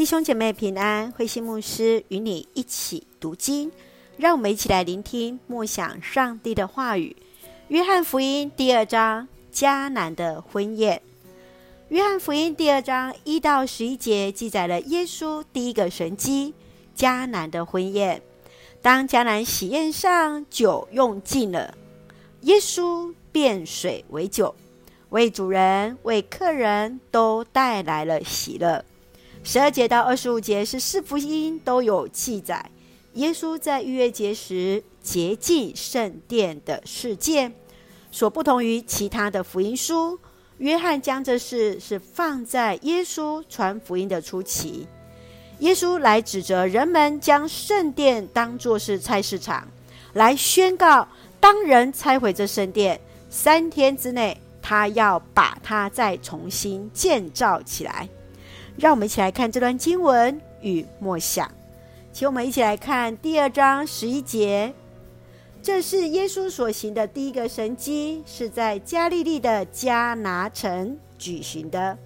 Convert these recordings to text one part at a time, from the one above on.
弟兄姐妹平安，慧心牧师与你一起读经，让我们一起来聆听默想上帝的话语。约翰福音第二章，迦南的婚宴。约翰福音第二章一到十一节记载了耶稣第一个神迹——迦南的婚宴。当迦南喜宴上酒用尽了，耶稣变水为酒，为主人、为客人都带来了喜乐。十二节到二十五节是四福音都有记载，耶稣在逾越节时洁净圣殿的事件。所不同于其他的福音书，约翰将这事是放在耶稣传福音的初期。耶稣来指责人们将圣殿当作是菜市场，来宣告：当人拆毁这圣殿，三天之内他要把它再重新建造起来。让我们一起来看这段经文与默想，请我们一起来看第二章十一节。这是耶稣所行的第一个神迹，是在加利利的迦拿城举行的。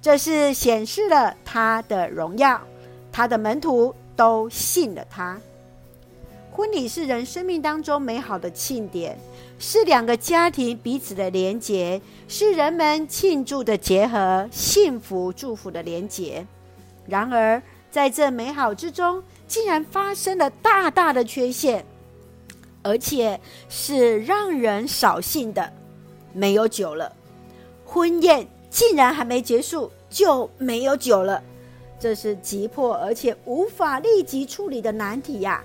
这是显示了他的荣耀，他的门徒都信了他。婚礼是人生命当中美好的庆典，是两个家庭彼此的连结，是人们庆祝的结合、幸福祝福的连结。然而，在这美好之中，竟然发生了大大的缺陷，而且是让人扫兴的，没有酒了。婚宴竟然还没结束就没有酒了，这是急迫而且无法立即处理的难题呀。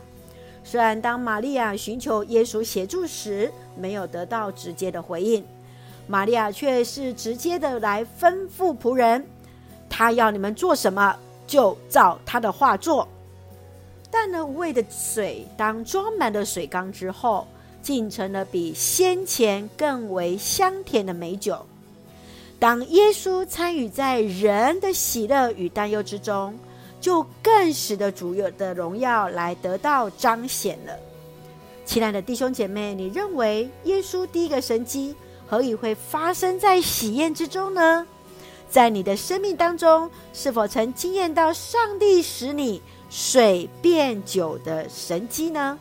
虽然当玛利亚寻求耶稣协助时，没有得到直接的回应，玛利亚却是直接的来吩咐仆人，他要你们做什么，就照他的话做。但呢，无味的水当装满了水缸之后，竟成了比先前更为香甜的美酒。当耶稣参与在人的喜乐与担忧之中，就更使得主有的荣耀来得到彰显了。亲爱的弟兄姐妹，你认为耶稣第一个神迹何以会发生在喜宴之中呢？在你的生命当中，是否曾经验到上帝使你水变酒的神迹呢？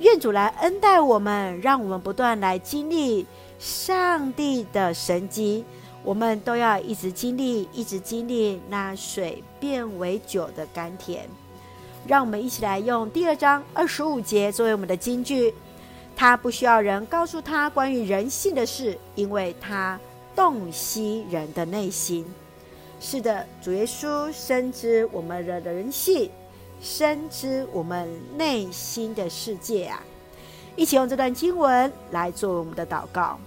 愿主来恩待我们，让我们不断来经历上帝的神迹。我们都要一直经历，一直经历那水变为酒的甘甜。让我们一起来用第二章二十五节作为我们的金句。他不需要人告诉他关于人性的事，因为他洞悉人的内心。是的，主耶稣深知我们的人性，深知我们内心的世界啊！一起用这段经文来做我们的祷告。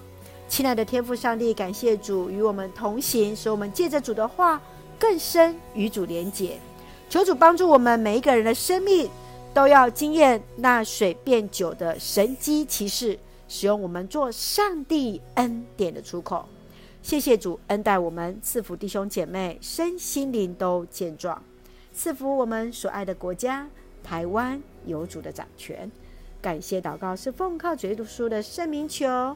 亲爱的天父上帝，感谢主与我们同行，使我们借着主的话更深与主连结。求主帮助我们每一个人的生命都要经验那水变酒的神迹奇事，使用我们做上帝恩典的出口。谢谢主恩待我们，赐福弟兄姐妹身心灵都健壮，赐福我们所爱的国家台湾有主的掌权。感谢祷告是奉靠主耶稣的圣名求。